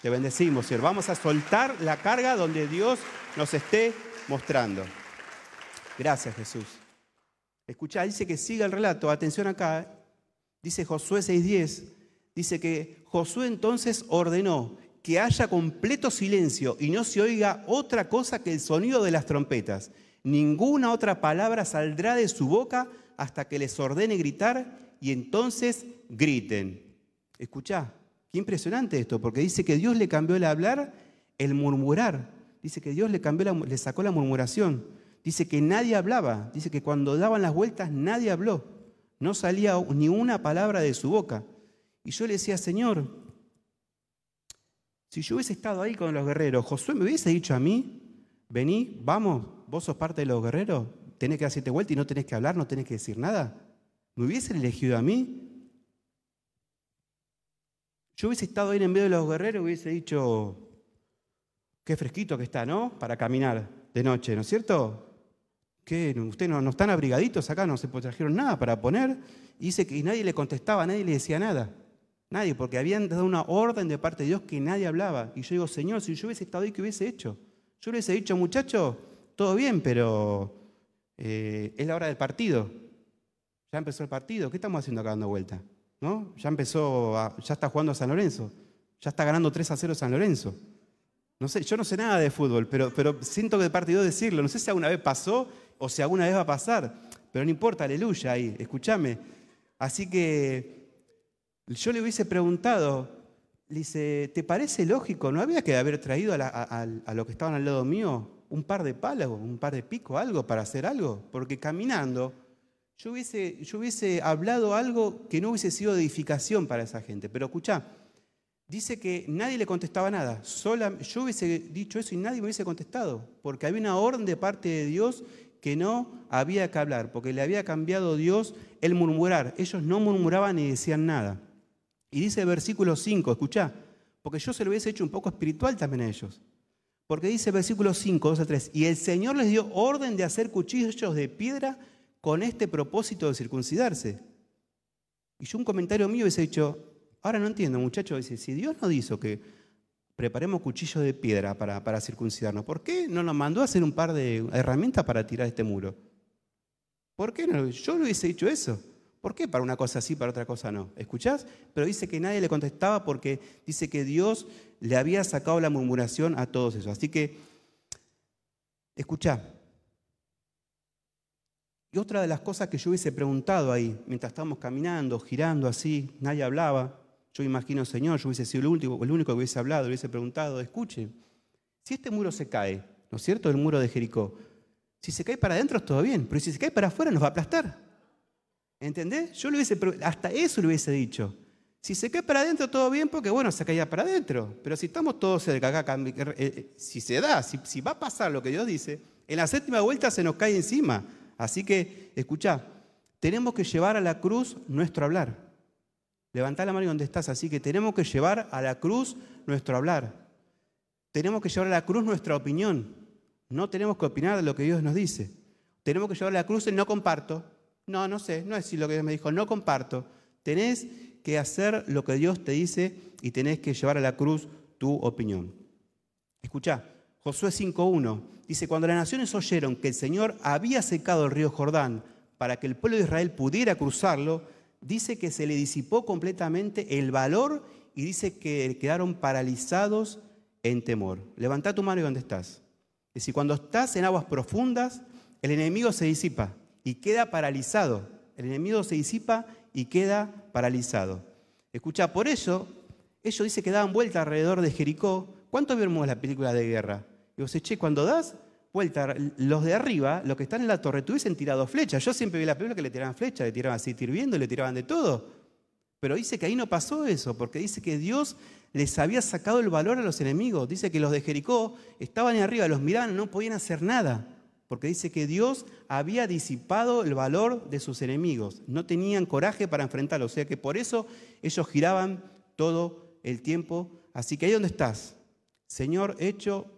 Te bendecimos, Señor. Vamos a soltar la carga donde Dios nos esté mostrando. Gracias, Jesús. Escucha, dice que siga el relato. Atención acá. Dice Josué 6:10. Dice que Josué entonces ordenó que haya completo silencio y no se oiga otra cosa que el sonido de las trompetas. Ninguna otra palabra saldrá de su boca hasta que les ordene gritar y entonces griten. Escucha, qué impresionante esto, porque dice que Dios le cambió el hablar, el murmurar. Dice que Dios le, cambió le sacó la murmuración. Dice que nadie hablaba. Dice que cuando daban las vueltas nadie habló. No salía ni una palabra de su boca. Y yo le decía, Señor, si yo hubiese estado ahí con los guerreros, Josué me hubiese dicho a mí, vení, vamos, vos sos parte de los guerreros, tenés que hacerte vuelta y no tenés que hablar, no tenés que decir nada. ¿Me hubiese elegido a mí? Yo hubiese estado ahí en medio de los guerreros, hubiese dicho, qué fresquito que está, ¿no? Para caminar de noche, ¿no es cierto? ¿Qué? ¿Ustedes no, están abrigaditos acá? ¿No se trajeron nada para poner? Y dice que nadie le contestaba, nadie le decía nada. Nadie, porque habían dado una orden de parte de Dios que nadie hablaba. Y yo digo, Señor, si yo hubiese estado ahí, ¿qué hubiese hecho? Yo hubiese dicho, muchacho, todo bien, pero eh, es la hora del partido. Ya empezó el partido. ¿Qué estamos haciendo acá dando vuelta? ¿No? Ya empezó, ya está jugando a San Lorenzo. Ya está ganando 3 a 0 San Lorenzo. No sé, yo no sé nada de fútbol, pero, pero siento que de partido decirlo. No sé si alguna vez pasó o si alguna vez va a pasar. Pero no importa, aleluya ahí, escúchame. Así que yo le hubiese preguntado, le dice, ¿te parece lógico? ¿No había que haber traído a, lo que estaban al lado mío un par de palos, un par de pico, algo para hacer algo? Porque caminando yo hubiese, yo hubiese hablado algo que no hubiese sido edificación para esa gente. Pero escucha, dice que nadie le contestaba nada. Yo hubiese dicho eso y nadie me hubiese contestado, porque había una orden de parte de Dios que no había que hablar, porque le había cambiado Dios el murmurar. Ellos no murmuraban ni decían nada. Y dice versículo 5, escucha, porque yo se lo hubiese hecho un poco espiritual también a ellos. Porque dice versículo 5, 2 a 3, y el Señor les dio orden de hacer cuchillos de piedra con este propósito de circuncidarse. Y yo un comentario mío hubiese dicho, ahora no entiendo muchachos, dice, si Dios nos dijo que preparemos cuchillos de piedra para, para circuncidarnos, ¿por qué no nos mandó a hacer un par de herramientas para tirar este muro? ¿Por qué no? Yo le hubiese dicho eso. ¿Por qué para una cosa sí, para otra cosa no? ¿Escuchás? Pero dice que nadie le contestaba porque dice que Dios le había sacado la murmuración a todos esos. Así que, escuchá. Y otra de las cosas que yo hubiese preguntado ahí, mientras estábamos caminando, girando así, nadie hablaba. Yo imagino, Señor, yo hubiese sido el, último, el único que hubiese hablado, hubiese preguntado, escuche, si este muro se cae, ¿no es cierto? El muro de Jericó. Si se cae para adentro, todo bien, pero si se cae para afuera, nos va a aplastar. ¿Entendés? Yo le hubiese, hasta eso le hubiese dicho. Si se cae para adentro, todo bien, porque bueno, se caía para adentro. Pero si estamos todos cerca acá, eh, eh, si se da, si, va a pasar lo que Dios dice, en la séptima vuelta se nos cae encima. Así que, escucha, tenemos que llevar a la cruz nuestro hablar. Levantá la mano donde estás, así que tenemos que llevar a la cruz nuestro hablar. Tenemos que llevar a la cruz nuestra opinión. No tenemos que opinar de lo que Dios nos dice. Tenemos que llevar a la cruz el no comparto, no, no sé, no es lo que Dios me dijo, no comparto. Tenés que hacer lo que Dios te dice y tenés que llevar a la cruz tu opinión. Escucha, Josué 5.1 dice, cuando las naciones oyeron que el Señor había secado el río Jordán para que el pueblo de Israel pudiera cruzarlo, dice que se le disipó completamente el valor y dice que quedaron paralizados en temor. Levanta tu mano y dónde estás. Es decir, cuando estás en aguas profundas, el enemigo se disipa y queda paralizado. El enemigo se disipa y queda paralizado. Escucha, por eso ellos dice que daban vuelta alrededor de Jericó. ¿Cuánto vimos la película de guerra? Y vos che, cuando das vuelta, los de arriba, los que están en la torre, tuviesen tirado flechas. Yo siempre vi la película que le tiraban flechas, le tiraban así hirviendo, le tiraban de todo. Pero dice que ahí no pasó eso, porque dice que Dios les había sacado el valor a los enemigos. Dice que los de Jericó estaban ahí arriba, los miraban, no podían hacer nada porque dice que Dios había disipado el valor de sus enemigos, no tenían coraje para enfrentarlo, o sea que por eso ellos giraban todo el tiempo. Así que ahí donde estás, Señor, hecho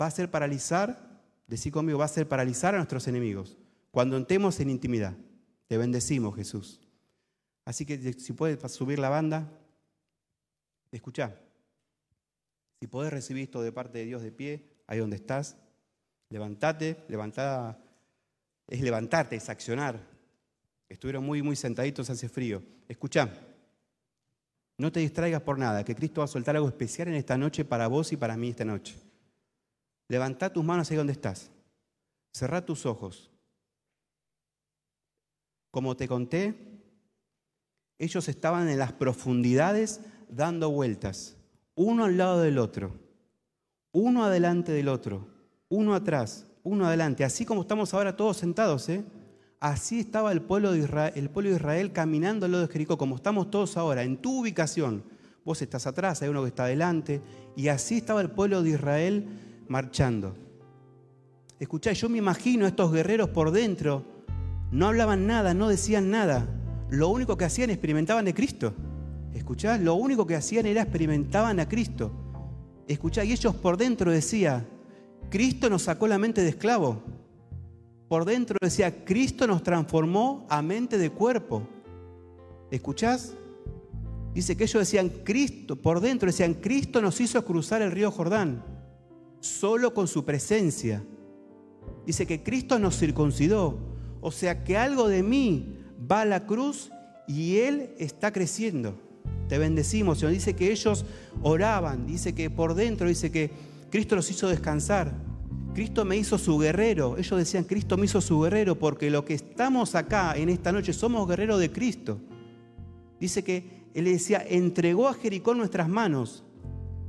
va a ser paralizar, decir conmigo, va a ser paralizar a nuestros enemigos. Cuando entremos en intimidad, te bendecimos, Jesús. Así que si puedes subir la banda, escucha. Si podés recibir esto de parte de Dios de pie, ahí donde estás, levantate, levantada, es levantarte, es accionar. Estuvieron muy, muy sentaditos, hace frío. Escucha, no te distraigas por nada, que Cristo va a soltar algo especial en esta noche para vos y para mí esta noche. Levanta tus manos ahí donde estás. Cerrá tus ojos. Como te conté, ellos estaban en las profundidades dando vueltas, uno al lado del otro, uno adelante del otro, uno atrás, uno adelante, así como estamos ahora todos sentados, ¿eh? Así estaba el pueblo de Israel, el pueblo de Israel caminando al lado de Jericó, como estamos todos ahora, en tu ubicación. Vos estás atrás, hay uno que está adelante, y así estaba el pueblo de Israel marchando. Escuchá, yo me imagino a estos guerreros por dentro, no hablaban nada, no decían nada. Lo único que hacían, experimentaban de Cristo. Escuchá, lo único que hacían era experimentaban a Cristo. Escuchá, y ellos por dentro decían, Cristo nos sacó la mente de esclavo. Por dentro decía, Cristo nos transformó a mente de cuerpo. ¿Escuchás? Dice que ellos decían, Cristo, por dentro decían, Cristo nos hizo cruzar el río Jordán, solo con su presencia. Dice que Cristo nos circuncidó. O sea que algo de mí va a la cruz y Él está creciendo. Te bendecimos. Dice que ellos oraban, dice que por dentro, dice que Cristo los hizo descansar. Cristo me hizo su guerrero. Ellos decían, Cristo me hizo su guerrero porque lo que estamos acá en esta noche somos guerreros de Cristo. Dice que Él decía, entregó a Jericó nuestras manos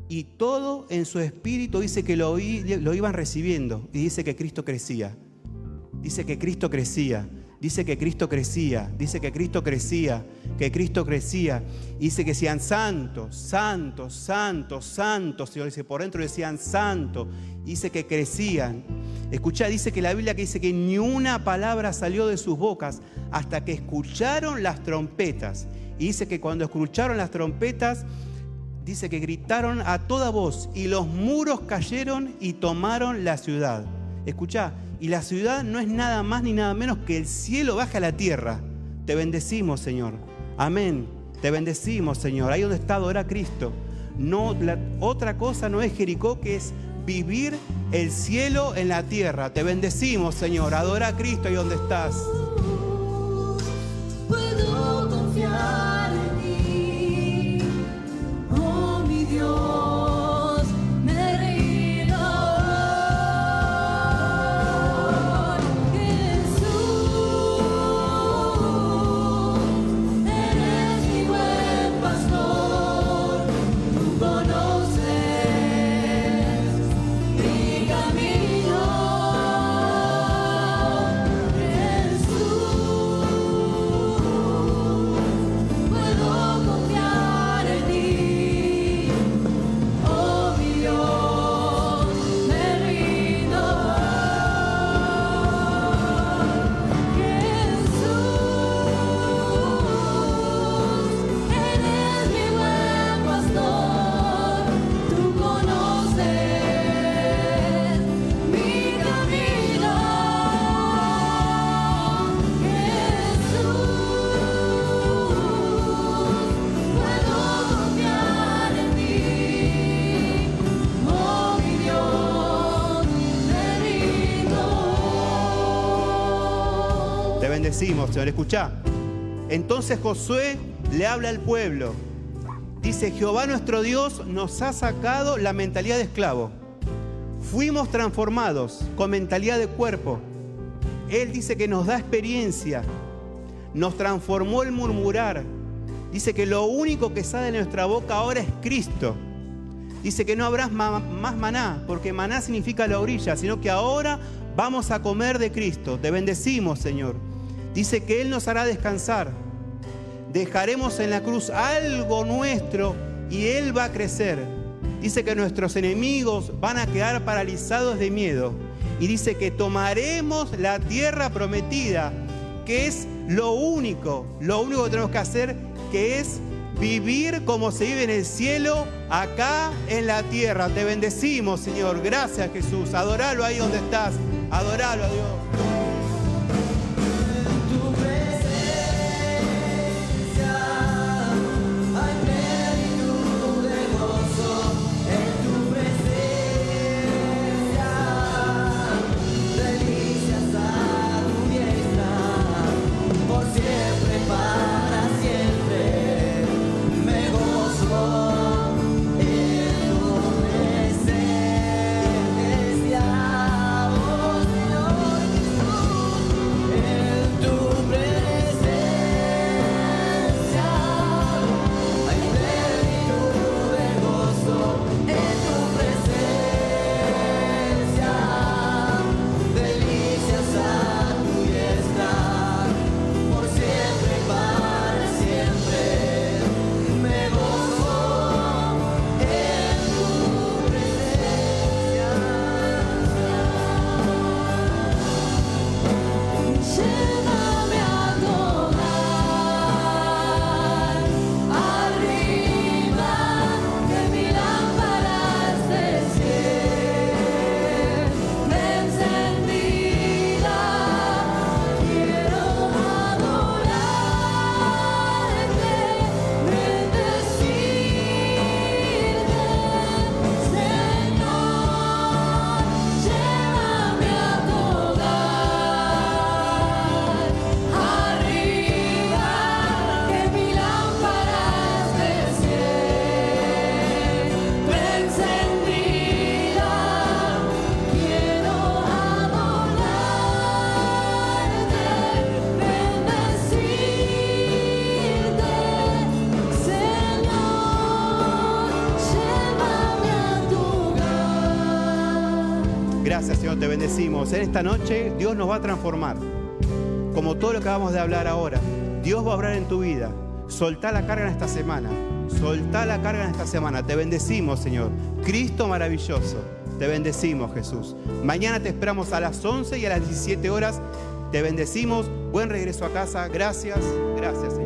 y todo en su espíritu dice que lo iban recibiendo y dice que Cristo crecía. Dice que Cristo crecía. Dice que Cristo crecía, dice que Cristo crecía, que Cristo crecía. Dice que sean santos, santos, santos, santos. Señor dice, por dentro decían santo. Dice que crecían. Escucha, dice que la Biblia que dice que ni una palabra salió de sus bocas hasta que escucharon las trompetas. Y dice que cuando escucharon las trompetas, dice que gritaron a toda voz y los muros cayeron y tomaron la ciudad. Escucha, y la ciudad no es nada más ni nada menos que el cielo baja a la tierra. Te bendecimos, Señor. Amén. Te bendecimos, Señor. Ahí donde está adora Cristo. No, otra cosa no es Jericó que es vivir el cielo en la tierra. Te bendecimos, Señor. Adora a Cristo ahí donde estás. Señor. Escucha. Entonces Josué le habla al pueblo. Dice, Jehová nuestro Dios nos ha sacado la mentalidad de esclavo. Fuimos transformados con mentalidad de cuerpo. Él dice que nos da experiencia. Nos transformó el murmurar. Dice que lo único que sale de nuestra boca ahora es Cristo. Dice que no habrá más maná, porque maná significa la orilla, sino que ahora vamos a comer de Cristo. Te bendecimos, Señor. Dice que Él nos hará descansar. Dejaremos en la cruz algo nuestro y Él va a crecer. Dice que nuestros enemigos van a quedar paralizados de miedo. Y dice que tomaremos la tierra prometida, que es lo único, lo único que tenemos que hacer, que es vivir como se vive en el cielo, acá en la tierra. Te bendecimos, Señor. Gracias, Jesús. Adoralo ahí donde estás. Adoralo a Dios. Te bendecimos. En esta noche Dios nos va a transformar. Como todo lo que vamos de hablar ahora. Dios va a obrar en tu vida. Soltá la carga en esta semana. Soltá la carga en esta semana. Te bendecimos, Señor. Cristo maravilloso. Te bendecimos, Jesús. Mañana te esperamos a las 11 y a las 17 horas. Te bendecimos. Buen regreso a casa. Gracias. Gracias, Señor.